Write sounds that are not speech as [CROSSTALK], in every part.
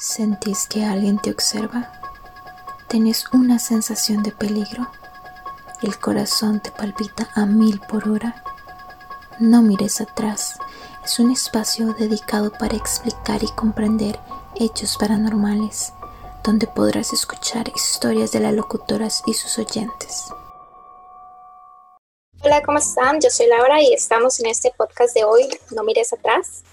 ¿Sentís que alguien te observa? ¿Tenés una sensación de peligro? ¿El corazón te palpita a mil por hora? No mires atrás. Es un espacio dedicado para explicar y comprender hechos paranormales, donde podrás escuchar historias de las locutoras y sus oyentes. Hola, ¿cómo están? Yo soy Laura y estamos en este podcast de hoy, No mires atrás.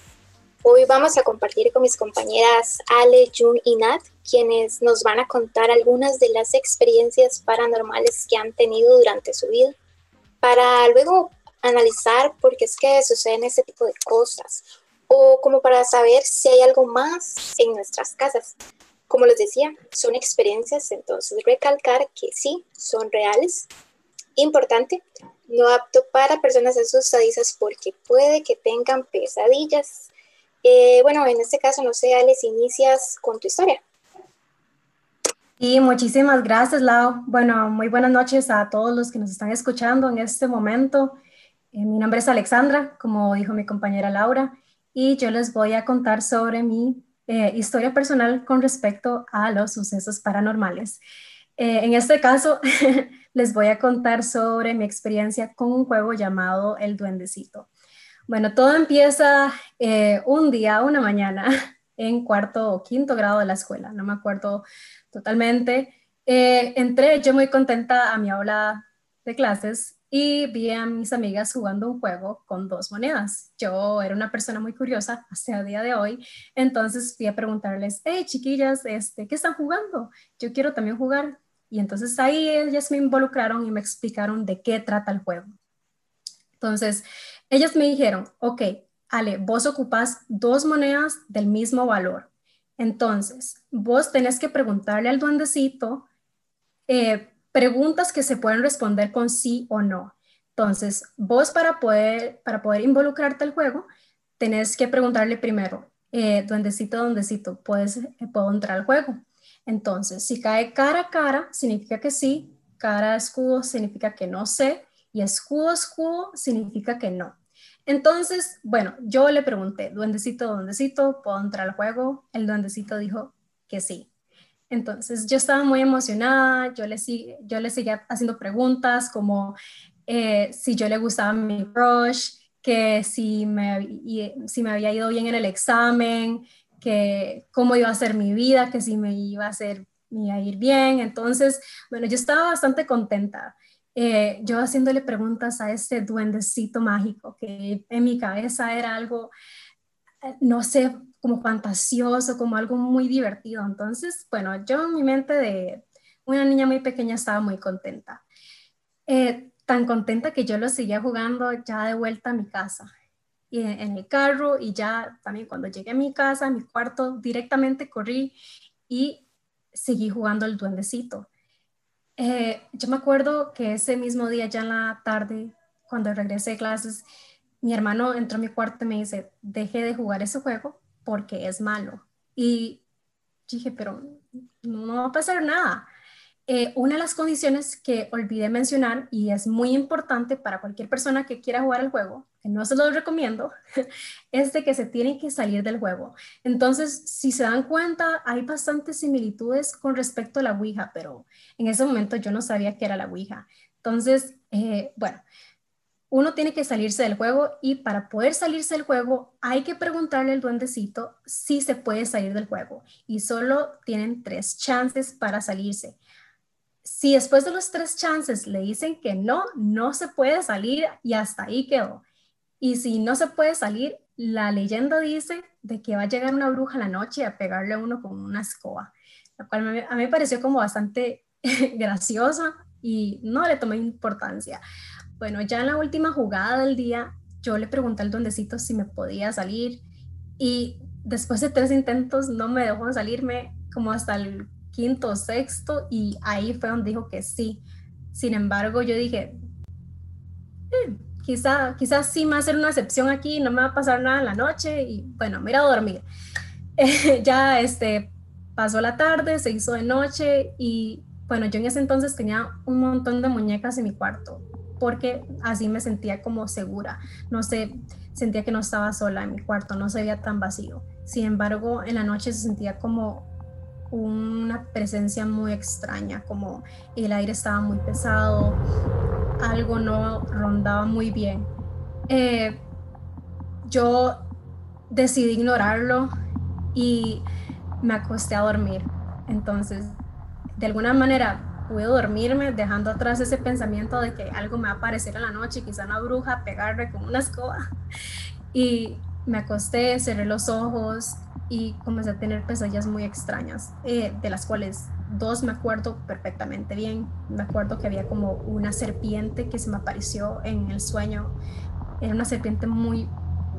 Hoy vamos a compartir con mis compañeras Ale, Jun y Nat, quienes nos van a contar algunas de las experiencias paranormales que han tenido durante su vida, para luego analizar por qué es que suceden este tipo de cosas, o como para saber si hay algo más en nuestras casas. Como les decía, son experiencias, entonces recalcar que sí, son reales. Importante, no apto para personas asustadizas porque puede que tengan pesadillas eh, bueno, en este caso, no sé, Alex, inicias con tu historia. Y muchísimas gracias, Lau. Bueno, muy buenas noches a todos los que nos están escuchando en este momento. Eh, mi nombre es Alexandra, como dijo mi compañera Laura, y yo les voy a contar sobre mi eh, historia personal con respecto a los sucesos paranormales. en este caso, [LAUGHS] les voy a contar sobre mi experiencia con un juego llamado El Duendecito. Bueno, todo empieza eh, un día, una mañana, [LAUGHS] en cuarto o quinto grado de la escuela, no me acuerdo totalmente. Eh, entré yo muy contenta a mi aula de clases y vi a mis amigas jugando un juego con dos monedas. Yo era una persona muy curiosa hasta el día de hoy, entonces fui a preguntarles, hey chiquillas, este, ¿qué están jugando? Yo quiero también jugar. Y entonces ahí ellas me involucraron y me explicaron de qué trata el juego. Entonces, ellas me dijeron, ok, Ale, vos ocupás dos monedas del mismo valor. Entonces, vos tenés que preguntarle al duendecito eh, preguntas que se pueden responder con sí o no. Entonces, vos para poder, para poder involucrarte al juego, tenés que preguntarle primero, eh, duendecito, duendecito, ¿puedes, eh, ¿puedo entrar al juego? Entonces, si cae cara a cara, significa que sí, cara a escudo significa que no sé, y escudo, escudo significa que no. Entonces, bueno, yo le pregunté, duendecito, duendecito, ¿puedo entrar al juego? El duendecito dijo que sí. Entonces, yo estaba muy emocionada, yo le, yo le seguía haciendo preguntas como eh, si yo le gustaba mi crush, que si me, si me había ido bien en el examen, que cómo iba a ser mi vida, que si me iba a, hacer, me iba a ir bien. Entonces, bueno, yo estaba bastante contenta. Eh, yo haciéndole preguntas a este duendecito mágico, que en mi cabeza era algo, eh, no sé, como fantasioso, como algo muy divertido. Entonces, bueno, yo en mi mente de una niña muy pequeña estaba muy contenta. Eh, tan contenta que yo lo seguía jugando ya de vuelta a mi casa. Y en el carro y ya también cuando llegué a mi casa, a mi cuarto, directamente corrí y seguí jugando el duendecito. Eh, yo me acuerdo que ese mismo día, ya en la tarde, cuando regresé de clases, mi hermano entró a mi cuarto y me dice, deje de jugar ese juego porque es malo. Y dije, pero no va a pasar nada. Eh, una de las condiciones que olvidé mencionar y es muy importante para cualquier persona que quiera jugar el juego, que no se lo recomiendo, [LAUGHS] es de que se tienen que salir del juego. Entonces, si se dan cuenta, hay bastantes similitudes con respecto a la Ouija, pero en ese momento yo no sabía que era la Ouija. Entonces, eh, bueno, uno tiene que salirse del juego y para poder salirse del juego hay que preguntarle al duendecito si se puede salir del juego y solo tienen tres chances para salirse si después de los tres chances le dicen que no, no se puede salir y hasta ahí quedó. Y si no se puede salir, la leyenda dice de que va a llegar una bruja la noche a pegarle a uno con una escoba, lo cual a mí me pareció como bastante [LAUGHS] graciosa y no le tomé importancia. Bueno, ya en la última jugada del día, yo le pregunté al duendecito si me podía salir y después de tres intentos no me dejó salirme como hasta el quinto o sexto y ahí fue donde dijo que sí. Sin embargo, yo dije, eh, quizá, quizás sí me va a hacer una excepción aquí, no me va a pasar nada en la noche y bueno, me iré a dormir. [LAUGHS] ya este, pasó la tarde, se hizo de noche y bueno, yo en ese entonces tenía un montón de muñecas en mi cuarto porque así me sentía como segura. No sé, sentía que no estaba sola en mi cuarto, no se veía tan vacío Sin embargo, en la noche se sentía como una presencia muy extraña, como el aire estaba muy pesado, algo no rondaba muy bien. Eh, yo decidí ignorarlo y me acosté a dormir. Entonces, de alguna manera pude dormirme dejando atrás ese pensamiento de que algo me va a aparecer en la noche, quizá una bruja, pegarme con una escoba. Y me acosté, cerré los ojos y comencé a tener pesadillas muy extrañas, eh, de las cuales dos me acuerdo perfectamente bien. Me acuerdo que había como una serpiente que se me apareció en el sueño. Era una serpiente muy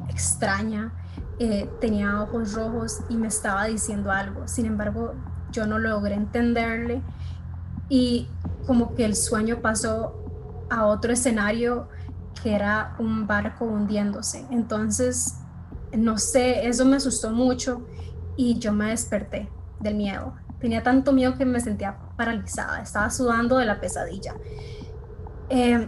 extraña, eh, tenía ojos rojos y me estaba diciendo algo. Sin embargo, yo no logré entenderle y como que el sueño pasó a otro escenario que era un barco hundiéndose. Entonces, no sé, eso me asustó mucho y yo me desperté del miedo. Tenía tanto miedo que me sentía paralizada, estaba sudando de la pesadilla. Eh,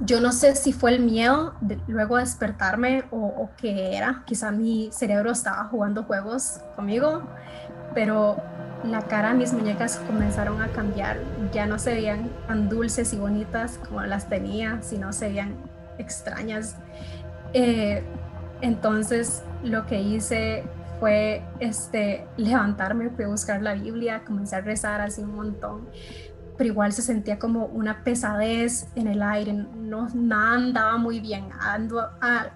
yo no sé si fue el miedo de luego despertarme o, o qué era. Quizá mi cerebro estaba jugando juegos conmigo, pero la cara de mis muñecas comenzaron a cambiar. Ya no se veían tan dulces y bonitas como las tenía, sino se veían extrañas. Eh, entonces lo que hice fue este, levantarme, fui a buscar la Biblia, comencé a rezar así un montón, pero igual se sentía como una pesadez en el aire, no, nada andaba muy bien,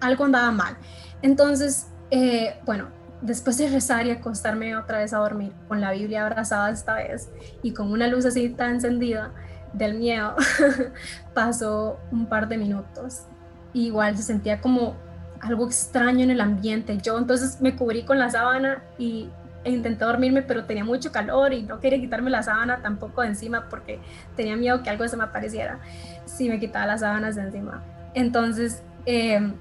algo andaba mal. Entonces, eh, bueno, después de rezar y acostarme otra vez a dormir, con la Biblia abrazada esta vez y con una luz así tan encendida del miedo, [LAUGHS] pasó un par de minutos. igual se sentía como algo extraño en el ambiente. Yo entonces me cubrí con la sábana y, e intenté dormirme, pero tenía mucho calor y no quería quitarme la sábana tampoco de encima porque tenía miedo que algo se me apareciera si me quitaba las sábanas de encima. Entonces, em,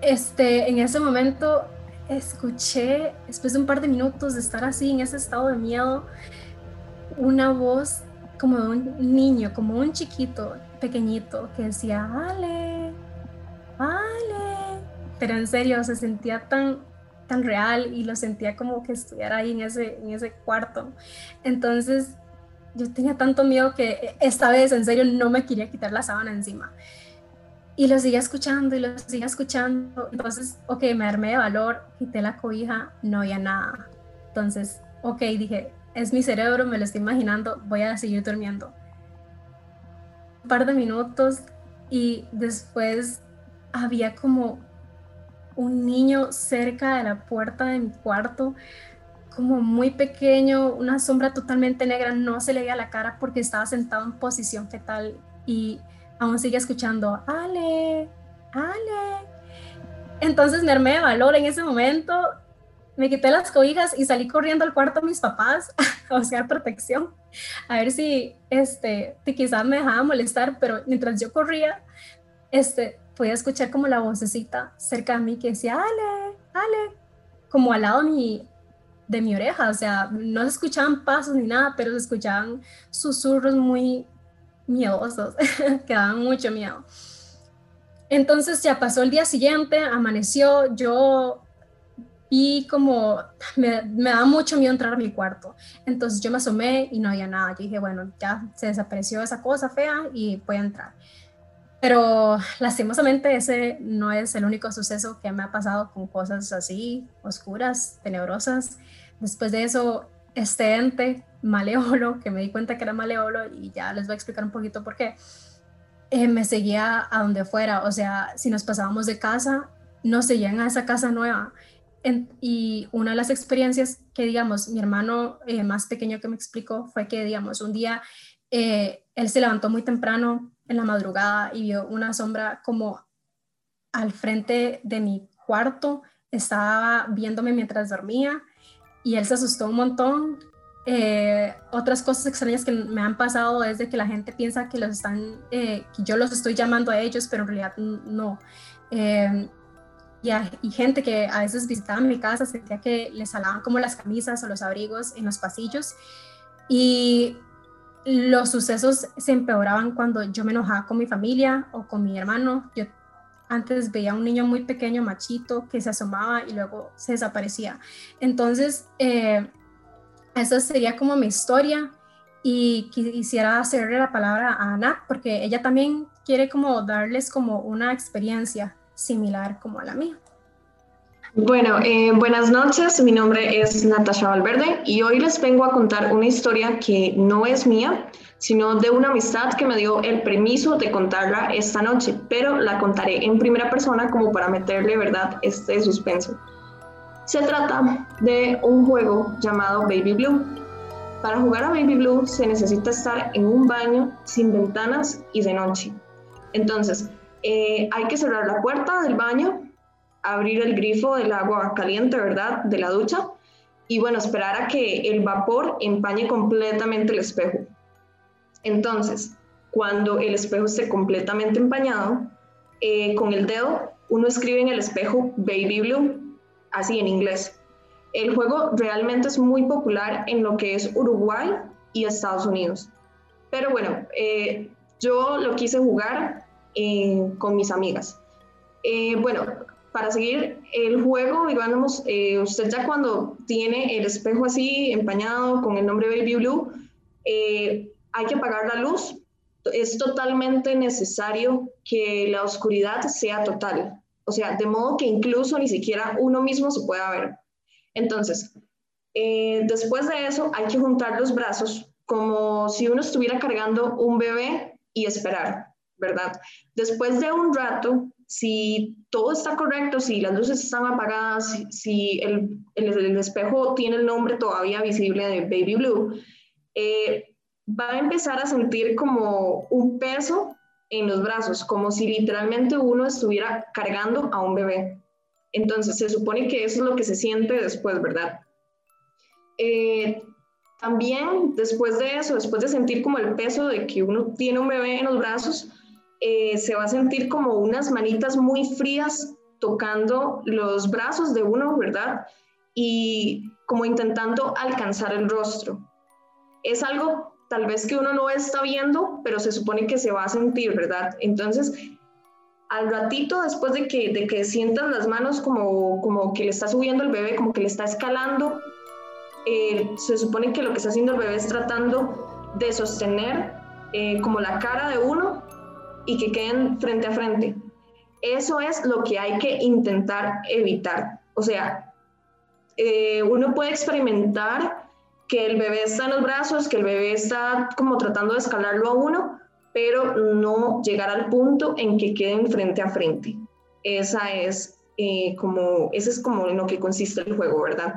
este, en ese momento escuché, después de un par de minutos de estar así en ese estado de miedo, una voz como de un niño, como un chiquito pequeñito que decía, Ale, Ale. Pero en serio, se sentía tan, tan real y lo sentía como que estuviera ahí en ese, en ese cuarto. Entonces, yo tenía tanto miedo que esta vez, en serio, no me quería quitar la sábana encima. Y lo seguía escuchando y lo seguía escuchando. Entonces, ok, me armé de valor, quité la cobija, no había nada. Entonces, ok, dije, es mi cerebro, me lo estoy imaginando, voy a seguir durmiendo. Un par de minutos y después había como un niño cerca de la puerta de mi cuarto, como muy pequeño, una sombra totalmente negra, no se le veía la cara porque estaba sentado en posición fetal y aún sigue escuchando, Ale, Ale. Entonces me armé de valor en ese momento, me quité las cobijas y salí corriendo al cuarto de mis papás [LAUGHS] a buscar protección, a ver si este, quizás me dejaba molestar, pero mientras yo corría, este, podía escuchar como la vocecita cerca de mí que decía, Ale, Ale, como al lado de mi, de mi oreja, o sea, no se escuchaban pasos ni nada, pero se escuchaban susurros muy miedosos, [LAUGHS] que daban mucho miedo. Entonces ya pasó el día siguiente, amaneció, yo vi como, me, me daba mucho miedo entrar a mi cuarto, entonces yo me asomé y no había nada, yo dije, bueno, ya se desapareció esa cosa fea y voy a entrar. Pero lastimosamente ese no es el único suceso que me ha pasado con cosas así, oscuras, tenebrosas. Después de eso, este ente maleolo, que me di cuenta que era maleolo y ya les voy a explicar un poquito por qué, eh, me seguía a donde fuera. O sea, si nos pasábamos de casa, nos seguían a esa casa nueva. y una de las experiencias que, digamos, mi hermano eh, más pequeño que me explicó fue que, digamos, un día eh, él se levantó muy temprano en la madrugada y vio una sombra como al frente de mi cuarto, estaba viéndome mientras dormía y él se asustó un montón. Eh, otras cosas extrañas que me han pasado es de que la gente piensa que los están, eh, yo los estoy llamando a ellos, pero en realidad no. Eh, y, y, gente que a veces visitaba mi casa sentía que les alaban como las camisas o los abrigos en los pasillos. Y los sucesos se empeoraban cuando yo me enojaba con mi familia o con mi hermano. Yo antes veía a un niño muy pequeño, machito, que se asomaba y luego se desaparecía. Entonces, eh, esa sería como mi historia y quisiera hacerle la palabra a Ana porque ella también quiere como darles como una experiencia similar como a la mía. Bueno, eh, buenas noches, mi nombre es Natasha Valverde y hoy les vengo a contar una historia que no es mía, sino de una amistad que me dio el permiso de contarla esta noche, pero la contaré en primera persona como para meterle, ¿verdad?, este suspenso. Se trata de un juego llamado Baby Blue. Para jugar a Baby Blue se necesita estar en un baño sin ventanas y de noche. Entonces, eh, hay que cerrar la puerta del baño abrir el grifo del agua caliente, ¿verdad? De la ducha. Y bueno, esperar a que el vapor empañe completamente el espejo. Entonces, cuando el espejo esté completamente empañado, eh, con el dedo uno escribe en el espejo Baby Blue, así en inglés. El juego realmente es muy popular en lo que es Uruguay y Estados Unidos. Pero bueno, eh, yo lo quise jugar eh, con mis amigas. bueno, para seguir el juego, digamos, eh, usted ya cuando tiene el espejo así empañado con el nombre Baby Blue, eh, hay que apagar la luz. Es totalmente necesario que la oscuridad sea total. O sea, de modo que incluso ni siquiera uno mismo se pueda ver. Entonces, eh, después de eso, hay que juntar los brazos como si uno estuviera cargando un bebé y esperar, ¿verdad? Después de un rato, si todo está correcto, si las luces están apagadas, si, el, el, espejo tiene el nombre todavía visible de Baby Blue, eh, va a empezar a sentir como un peso en los brazos, como si literalmente uno estuviera cargando a un bebé. Entonces, se supone que eso es lo que se siente después, ¿verdad? Eh, también después de eso, después de sentir como el peso de que uno tiene un bebé en los brazos, eh, se va a sentir como unas manitas muy frías tocando los brazos de uno, ¿verdad? Y como intentando alcanzar el rostro. Es algo tal vez que uno no está viendo, pero se supone que se va a sentir, ¿verdad? Entonces, al ratito después de que, de que sientas las manos como, como que le está subiendo el bebé, como que le está escalando, eh, se supone que lo que está haciendo el bebé es tratando de sostener eh, como la cara de uno y que queden frente a frente. Eso es lo que hay que intentar evitar. O sea, eh, uno puede experimentar que el bebé está en los brazos, que el bebé está como tratando de escalarlo a uno, pero no llegar al punto en que queden frente a frente. Esa es eh, como, ese es como en lo que consiste el juego, ¿verdad?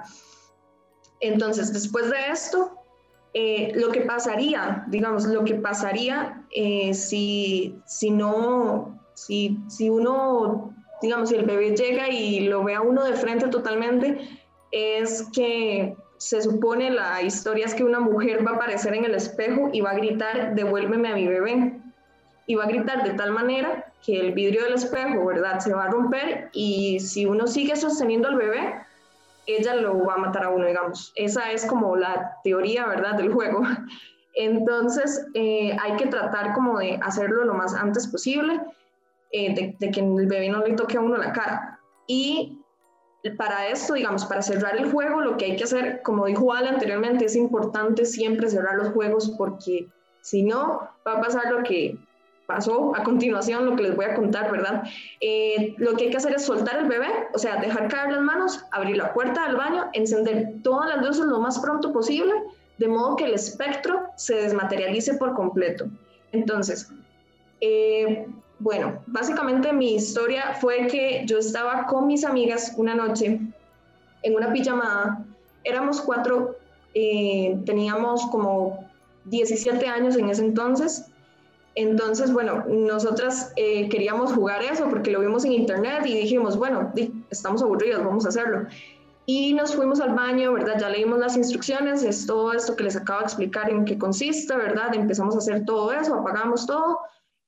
Entonces, después de esto, eh, lo que pasaría, digamos, lo que pasaría eh, si, si no, si, si uno, digamos, si el bebé llega y lo ve a uno de frente totalmente, es que se supone la historia es que una mujer va a aparecer en el espejo y va a gritar, devuélveme a mi bebé. Y va a gritar de tal manera que el vidrio del espejo, ¿verdad? Se va a romper y si uno sigue sosteniendo al bebé, ella lo va a matar a uno, digamos. Esa es como la teoría, ¿verdad?, del juego. [LAUGHS] Entonces, eh, hay que tratar como de hacerlo lo más antes posible, eh, de, que el bebé no le toque a uno la cara. Y para esto, digamos, para cerrar el juego, lo que hay que hacer, como dijo Ale anteriormente, es importante siempre cerrar los juegos porque si no, va a pasar lo que pasó a continuación, lo que les voy a contar, ¿verdad? Eh, lo que hay que hacer es soltar el bebé, o sea, dejar caer las manos, abrir la puerta del baño, encender todas las luces lo más pronto posible, de modo que el espectro se desmaterialice por completo. Entonces, eh, bueno, básicamente mi historia fue que yo estaba con mis amigas una noche en una pijamada, éramos cuatro, eh, teníamos como 17 años en ese entonces, entonces, bueno, nosotras eh, queríamos jugar eso porque lo vimos en internet y dijimos, bueno, estamos aburridos, vamos a hacerlo. Y nos fuimos al baño, ¿verdad? Ya leímos las instrucciones, es todo esto que les acabo de explicar en qué consiste, ¿verdad? Empezamos a hacer todo eso, apagamos todo,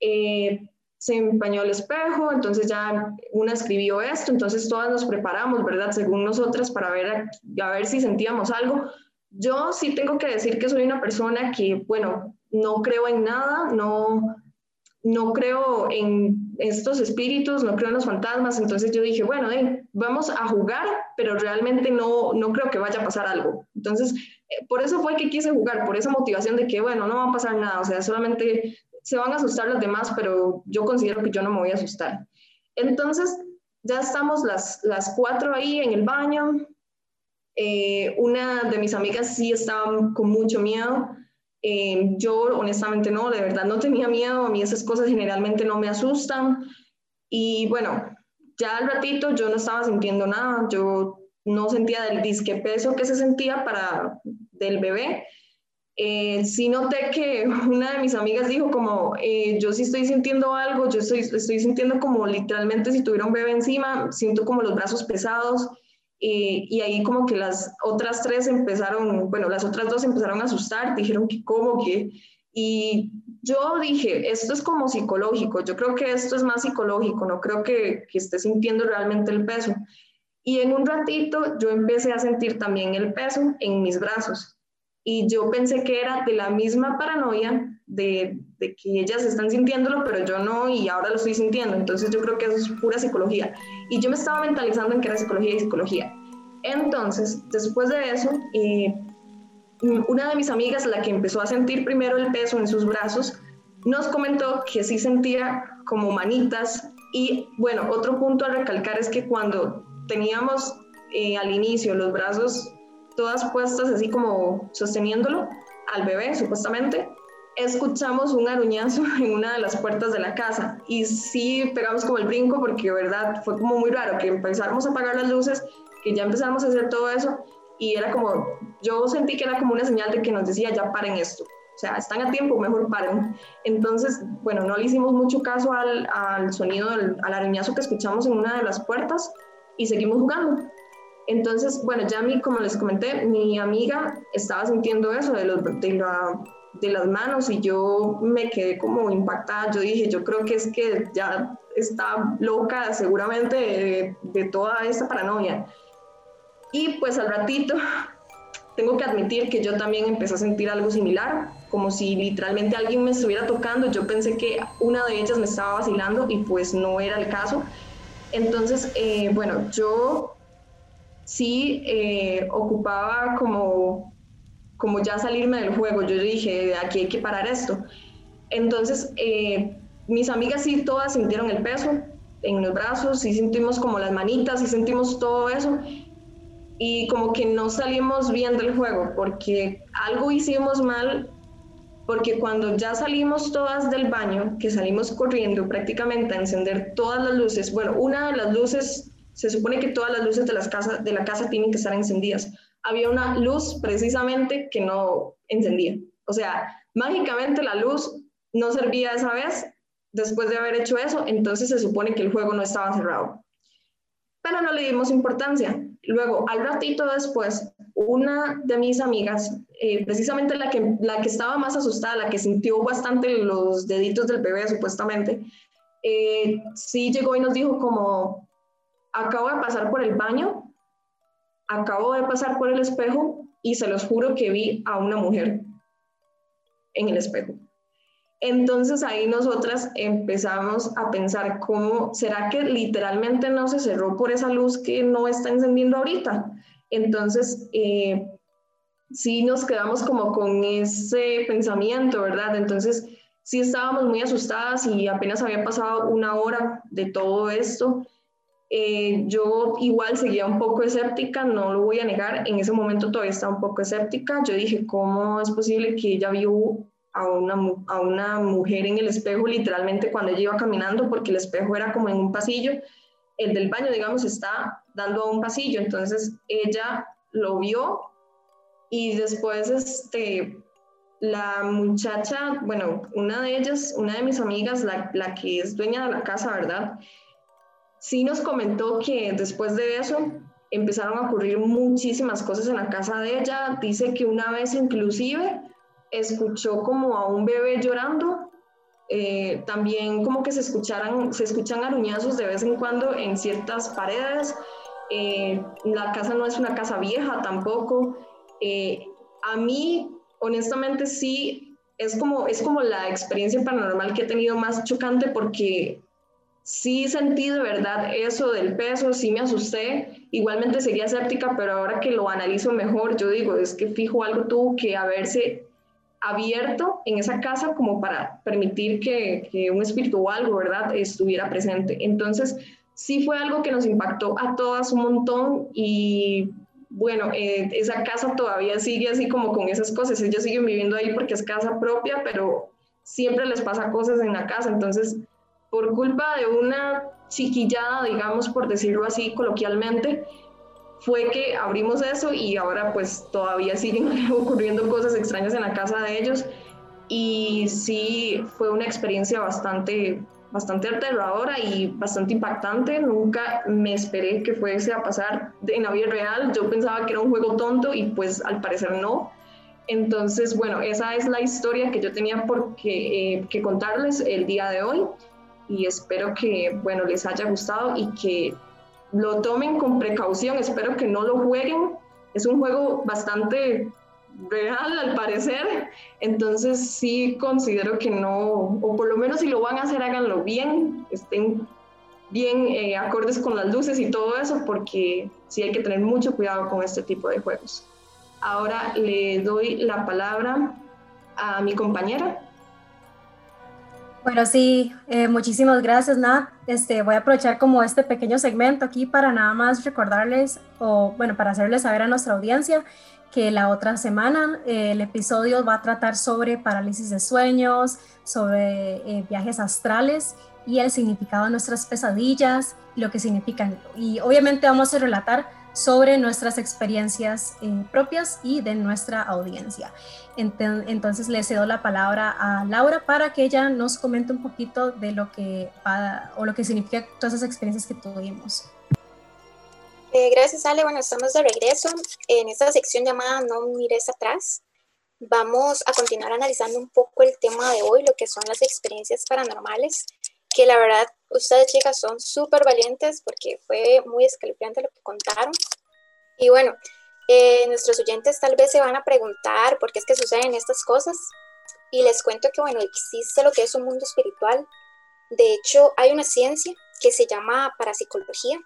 eh, se empañó el espejo, entonces ya una escribió esto, entonces todas nos preparamos, ¿verdad? Según nosotras para ver, a ver si sentíamos algo. Yo sí tengo que decir que soy una persona que, bueno, no creo en nada, no, no creo en estos espíritus, no creo en los fantasmas, entonces yo dije, bueno, vamos a jugar, pero realmente no, no creo que vaya a pasar algo. Entonces, eh, por eso fue que quise jugar, por esa motivación de que, bueno, no va a pasar nada, o sea, solamente se van a asustar los demás, pero yo considero que yo no me voy a asustar. Entonces, ya estamos las, las cuatro ahí en el baño. Eh, una de mis amigas sí estaba con mucho miedo eh, yo honestamente no, de verdad no tenía miedo, a mí esas cosas generalmente no me asustan. Y bueno, ya al ratito yo no estaba sintiendo nada, yo no sentía del disque peso que se sentía para del bebé. Eh, sí noté que [LAUGHS] una de mis amigas dijo como, eh, yo sí estoy sintiendo algo, yo estoy, estoy sintiendo como literalmente si tuviera un bebé encima, siento como los brazos pesados, y ahí como que las otras tres empezaron, bueno, las otras dos empezaron a asustar, dijeron que cómo, que... Y yo dije, esto es como psicológico, yo creo que esto es más psicológico, no creo que, que esté sintiendo realmente el peso. Y en un ratito yo empecé a sentir también el peso en mis brazos. Y yo pensé que era de la misma paranoia de, de, que ellas están sintiéndolo, pero yo no y ahora lo estoy sintiendo. Entonces yo creo que eso es pura psicología. Y yo me estaba mentalizando en que era psicología y psicología. Entonces, después de eso, eh, una de mis amigas, la que empezó a sentir primero el peso en sus brazos, nos comentó que sí sentía como manitas. Y bueno, otro punto a recalcar es que cuando teníamos eh, al inicio los brazos todas puestas así como sosteniéndolo al bebé, supuestamente, escuchamos un aruñazo [LAUGHS] en una de las puertas de la casa y sí pegamos como el brinco porque, verdad, fue como muy raro que empezáramos a apagar las luces, que ya empezamos a hacer todo eso y era como, yo sentí que era como una señal de que nos decía, ya paren esto. O sea, están a tiempo, mejor paren. Entonces, bueno, no le hicimos mucho caso al, al sonido, al, aruñazo que escuchamos en una de las puertas y seguimos jugando. Entonces, bueno, ya a mí, como les comenté, mi amiga estaba sintiendo eso de, los, de la de las manos y yo me quedé como impactada. Yo dije, yo creo que es que ya está loca seguramente de, toda esta paranoia. Y pues al ratito [LAUGHS] tengo que admitir que yo también empecé a sentir algo similar, como si literalmente alguien me estuviera tocando. Yo pensé que una de ellas me estaba vacilando y pues no era el caso. Entonces, eh, bueno, yo sí eh, ocupaba como como ya salirme del juego. Yo dije, aquí hay que parar esto. Entonces, eh, mis amigas sí todas sintieron el peso en los brazos, sí sentimos como las manitas, sí sentimos todo eso. Y como que no salimos bien del juego, porque algo hicimos mal, porque cuando ya salimos todas del baño, que salimos corriendo prácticamente a encender todas las luces, bueno, una de las luces, se supone que todas las luces de, las casas, de la casa tienen que estar encendidas había una luz precisamente que no encendía. O sea, mágicamente la luz no servía esa vez después de haber hecho eso, entonces se supone que el juego no estaba cerrado. Pero no le dimos importancia. Luego, al ratito después, una de mis amigas, eh, precisamente la que, la que estaba más asustada, la que sintió bastante los deditos del bebé supuestamente, eh, sí llegó y nos dijo como, acabo de pasar por el baño acabo de pasar por el espejo y se los juro que vi a una mujer en el espejo. Entonces ahí nosotras empezamos a pensar cómo, ¿será que literalmente no se cerró por esa luz que no está encendiendo ahorita? Entonces, eh, sí nos quedamos como con ese pensamiento, ¿verdad? Entonces, sí estábamos muy asustadas y apenas había pasado una hora de todo esto eh, yo igual seguía un poco escéptica, no lo voy a negar, en ese momento todavía estaba un poco escéptica. Yo dije, ¿cómo es posible que ella vio a una, a una mujer en el espejo literalmente cuando ella iba caminando? Porque el espejo era como en un pasillo, el del baño, digamos, está dando a un pasillo, entonces ella lo vio y después este, la muchacha, bueno, una de ellas, una de mis amigas, la, la que es dueña de la casa, ¿verdad? Sí nos comentó que después de eso empezaron a ocurrir muchísimas cosas en la casa de ella. Dice que una vez inclusive escuchó como a un bebé llorando. Eh, también como que se, escucharan, se escuchan aruñazos de vez en cuando en ciertas paredes. Eh, la casa no es una casa vieja tampoco. Eh, a mí, honestamente, sí, es como, es como la experiencia paranormal que he tenido más chocante porque sí sentí de verdad eso del peso, sí me asusté, igualmente seguía escéptica, pero ahora que lo analizo mejor, yo digo, es que fijo algo tuvo que haberse abierto en esa casa como para permitir que, que un espíritu o algo, ¿verdad?, estuviera presente. Entonces, sí fue algo que nos impactó a todas un montón y bueno, eh, esa casa todavía sigue así como con esas cosas, ellos siguen viviendo ahí porque es casa propia, pero siempre les pasa cosas en la casa, entonces por culpa de una chiquillada, digamos, por decirlo así coloquialmente, fue que abrimos eso y ahora pues todavía siguen [LAUGHS] ocurriendo cosas extrañas en la casa de ellos y sí fue una experiencia bastante bastante aterradora y bastante impactante. Nunca me esperé que fuese a pasar en la vida real. Yo pensaba que era un juego tonto y pues al parecer no. Entonces, bueno, esa es la historia que yo tenía por que, eh, que contarles el día de hoy y espero que, bueno, les haya gustado y que lo tomen con precaución. Espero que no lo jueguen. Es un juego bastante real al parecer, entonces sí considero que no, o por lo menos si lo van a hacer, háganlo bien, estén bien eh, acordes con las luces y todo eso, porque sí hay que tener mucho cuidado con este tipo de juegos. Ahora le doy la palabra a mi compañera. Bueno, sí, eh, muchísimas gracias, Nat. Este, voy a aprovechar como este pequeño segmento aquí para nada más recordarles, o bueno, para hacerles saber a nuestra audiencia que la otra semana eh, el episodio va a tratar sobre parálisis de sueños, sobre eh, viajes astrales y el significado de nuestras pesadillas, lo que significan. Y obviamente vamos a relatar sobre nuestras experiencias eh, propias y de nuestra audiencia. Entonces le cedo la palabra a Laura para que ella nos comente un poquito de lo que o lo que significa todas esas experiencias que tuvimos. Eh, gracias, Ale. Bueno, estamos de regreso en esta sección llamada No mires atrás. Vamos a continuar analizando un poco el tema de hoy, lo que son las experiencias paranormales, que la verdad ustedes chicas son súper valientes porque fue muy escalofriante lo que contaron. Y bueno, eh, nuestros oyentes tal vez se van a preguntar por qué es que suceden estas cosas. Y les cuento que, bueno, existe lo que es un mundo espiritual. De hecho, hay una ciencia que se llama parapsicología,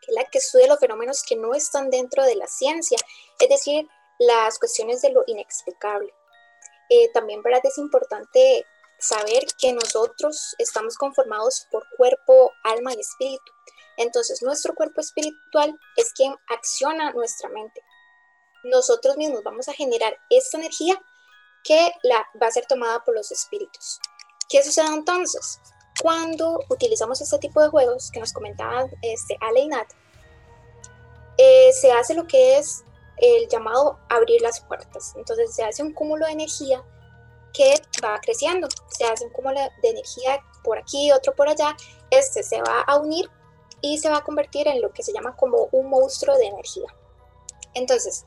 que es la que estudia los fenómenos que no están dentro de la ciencia, es decir, las cuestiones de lo inexplicable. Eh, también ¿verdad? es importante saber que nosotros estamos conformados por cuerpo, alma y espíritu. Entonces, nuestro cuerpo espiritual es quien acciona nuestra mente. Nosotros mismos vamos a generar esta energía que la, va a ser tomada por los espíritus. ¿Qué sucede entonces? cuando utilizamos este tipo de juegos que nos comentaban este, Ale y Nat, eh, se hace lo que es el llamado abrir las puertas. Entonces se hace un cúmulo de energía que va creciendo. Se hace un cúmulo de energía por aquí, otro por allá. Este se va a unir y se va a convertir en lo que se llama como un monstruo de energía. Entonces,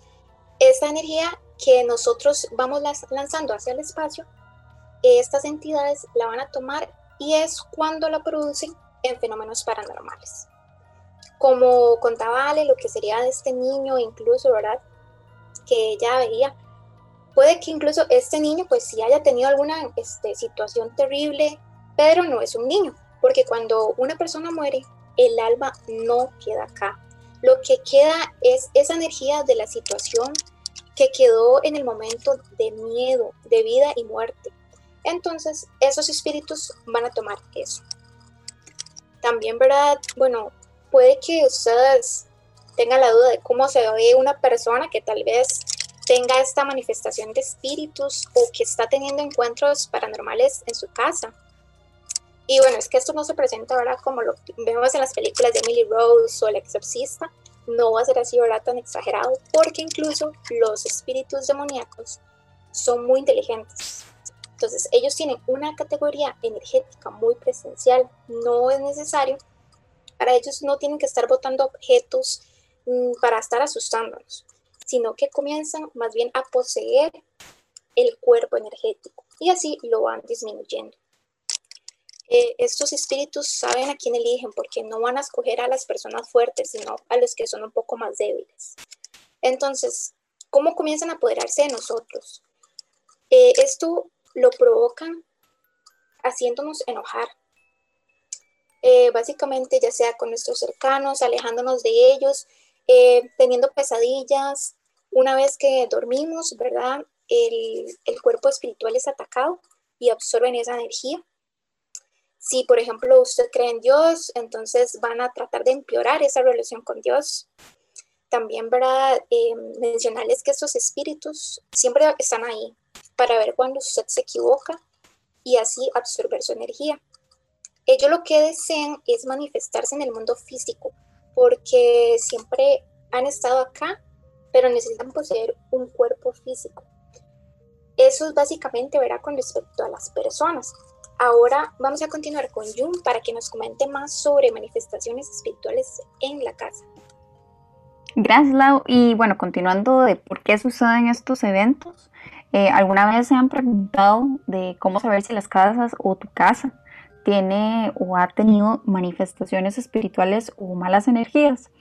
esta energía que nosotros vamos lanzando hacia el espacio, estas entidades la van a tomar y es cuando la producen en fenómenos paranormales. Como contaba Ale, lo que sería de este niño, incluso, ¿verdad? Que ella veía, puede que incluso este niño, pues sí haya tenido alguna este, situación terrible, pero no es un niño, porque cuando una persona muere, el alma no queda acá. Lo que queda es esa energía de la situación que quedó en el momento de miedo, de vida y muerte. Entonces, esos espíritus van a tomar eso. También, ¿verdad? Bueno, puede que ustedes tengan la duda de cómo se ve una persona que tal vez tenga esta manifestación de espíritus o que está teniendo encuentros paranormales en su casa. Y bueno, es que esto no se presenta ahora como lo vemos en las películas de Emily Rose o El Exorcista. No va a ser así, ¿verdad? Tan exagerado, porque incluso los espíritus demoníacos son muy inteligentes. Entonces, ellos tienen una categoría energética muy presencial, no es necesario, para ellos no tienen que estar botando objetos mm, para estar asustándonos, sino que comienzan más bien a poseer el cuerpo energético y así lo van disminuyendo. Eh, estos espíritus saben a quién eligen porque no van a escoger a las personas fuertes, sino a los que son un poco más débiles. Entonces, ¿cómo comienzan a apoderarse de nosotros? Eh, esto lo provocan haciéndonos enojar. eh, básicamente ya sea con nuestros cercanos, alejándonos de ellos, eh, teniendo pesadillas. Una vez que dormimos, ¿verdad? El, el cuerpo espiritual es atacado y absorben esa energía. Si, por ejemplo, usted cree en Dios, entonces van a tratar de empeorar esa relación con Dios. También, ¿verdad? Eh, mencionarles que estos espíritus siempre están ahí para ver cuando usted se equivoca y así absorber su energía. Ellos lo que desean es manifestarse en el mundo físico porque siempre han estado acá, pero necesitan poseer un cuerpo físico. Eso es básicamente, verá, con respecto a las personas. Ahora vamos a continuar con Jun para que nos comente más sobre manifestaciones espirituales en la casa. Gracias, Lau. Y bueno, continuando de por qué suceden estos eventos, eh, ¿alguna vez se han preguntado de cómo saber si las casas o tu casa tiene o ha tenido manifestaciones espirituales o malas energías?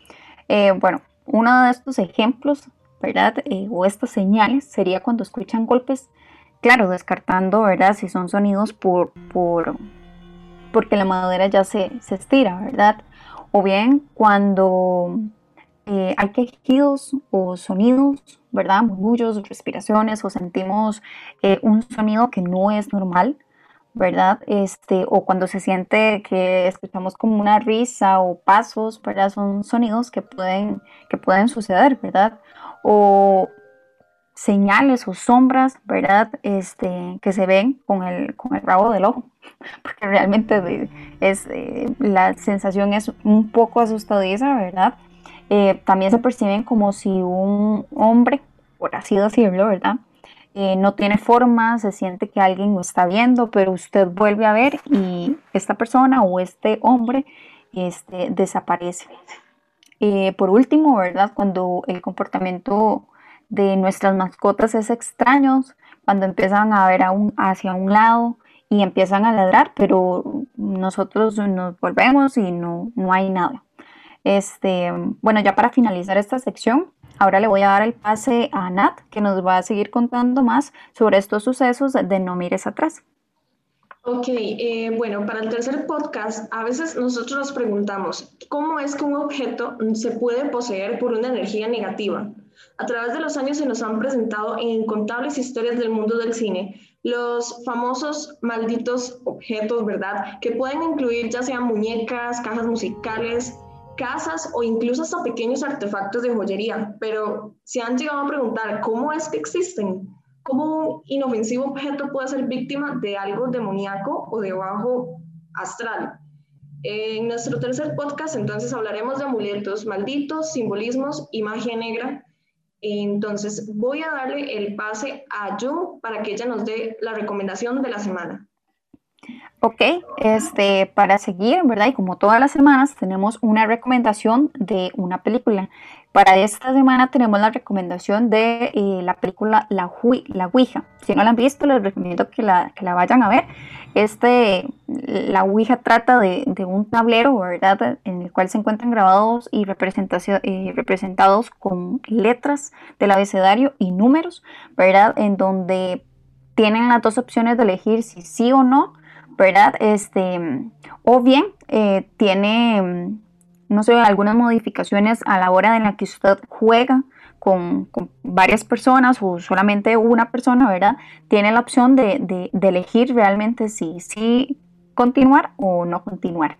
Eh, bueno, uno de estos ejemplos, ¿verdad? Eh, o estas señales sería cuando escuchan golpes, claro, descartando, ¿verdad? Si son sonidos por, por porque la madera ya se, se estira, ¿verdad? O bien cuando eh, hay quejidos o sonidos, ¿verdad? Murmullos, respiraciones o sentimos eh, un sonido que no es normal, ¿verdad? Este, o cuando se siente que escuchamos como una risa o pasos, ¿verdad? Son sonidos que pueden, que pueden suceder, ¿verdad? O señales o sombras, ¿verdad? Este, que se ven con el, con el rabo del ojo, [LAUGHS] porque realmente es, eh, la sensación es un poco asustadiza, ¿verdad? Eh, también se perciben como si un hombre, por así decirlo, ¿verdad? Eh, no tiene forma, se siente que alguien lo está viendo, pero usted vuelve a ver y esta persona o este hombre este, desaparece. Eh, por último, ¿verdad? Cuando el comportamiento de nuestras mascotas es extraño, cuando empiezan a ver hacia un lado y empiezan a ladrar, pero nosotros nos volvemos y no, no hay nada. Este, bueno, ya para finalizar esta sección, ahora le voy a dar el pase a Nat, que nos va a seguir contando más sobre estos sucesos de No Mires Atrás. Ok, eh, bueno, para el tercer podcast, a veces nosotros nos preguntamos, ¿cómo es que un objeto se puede poseer por una energía negativa? A través de los años se nos han presentado en incontables historias del mundo del cine los famosos malditos objetos, ¿verdad? Que pueden incluir ya sean muñecas, cajas musicales, casas o incluso hasta pequeños artefactos de joyería, pero se han llegado a preguntar cómo es que existen, cómo un inofensivo objeto puede ser víctima de algo demoníaco o de bajo astral. En nuestro tercer podcast entonces hablaremos de amuletos malditos, simbolismos y magia negra. Entonces voy a darle el pase a Jun para que ella nos dé la recomendación de la semana. Ok, este, para seguir, ¿verdad? Y como todas las semanas tenemos una recomendación de una película. Para esta semana tenemos la recomendación de eh, la película la, la, Ouija. Si no la han visto, les recomiendo que la, que la vayan a ver. Este, la Ouija trata de, de, un tablero, ¿verdad? En el cual se encuentran grabados y eh, representados con letras del abecedario y números, ¿verdad? En donde tienen las dos opciones de elegir si sí o no ¿verdad? Este, o bien eh, tiene, no sé, algunas modificaciones a la hora en la que usted juega con, varias personas o solamente una persona, ¿verdad? Tiene la opción de, elegir realmente si, si continuar o no continuar.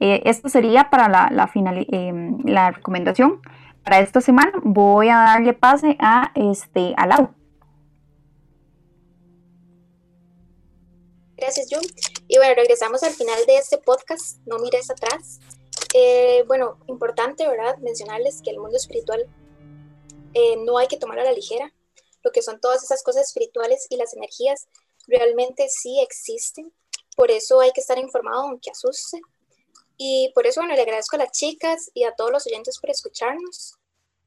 Eh, esto sería para la, final, em, la recomendación para esta semana. Voy a darle pase a, este, a Lau. Gracias, Jun. Y bueno, regresamos al final de este podcast, no mires atrás. Eh, bueno, importante, ¿verdad? Mencionarles que el mundo espiritual eh, no hay que tomar a la ligera. Lo que son todas esas cosas espirituales y las energías realmente sí existen. Por eso hay que estar informado, aunque asuste. Y por eso, bueno, le agradezco a las chicas y a todos los oyentes por escucharnos.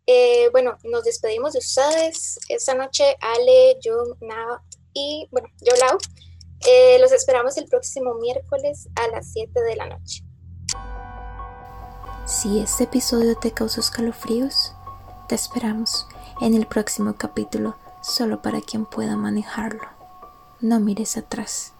Eh, bueno, nos despedimos de ustedes. Esta noche, Ale, Jun, Nao y, bueno, yo, Lau. Eh, los esperamos el próximo miércoles a las 7 de la noche. Si este episodio te causó escalofríos, te esperamos en el próximo capítulo solo para quien pueda manejarlo. No mires atrás.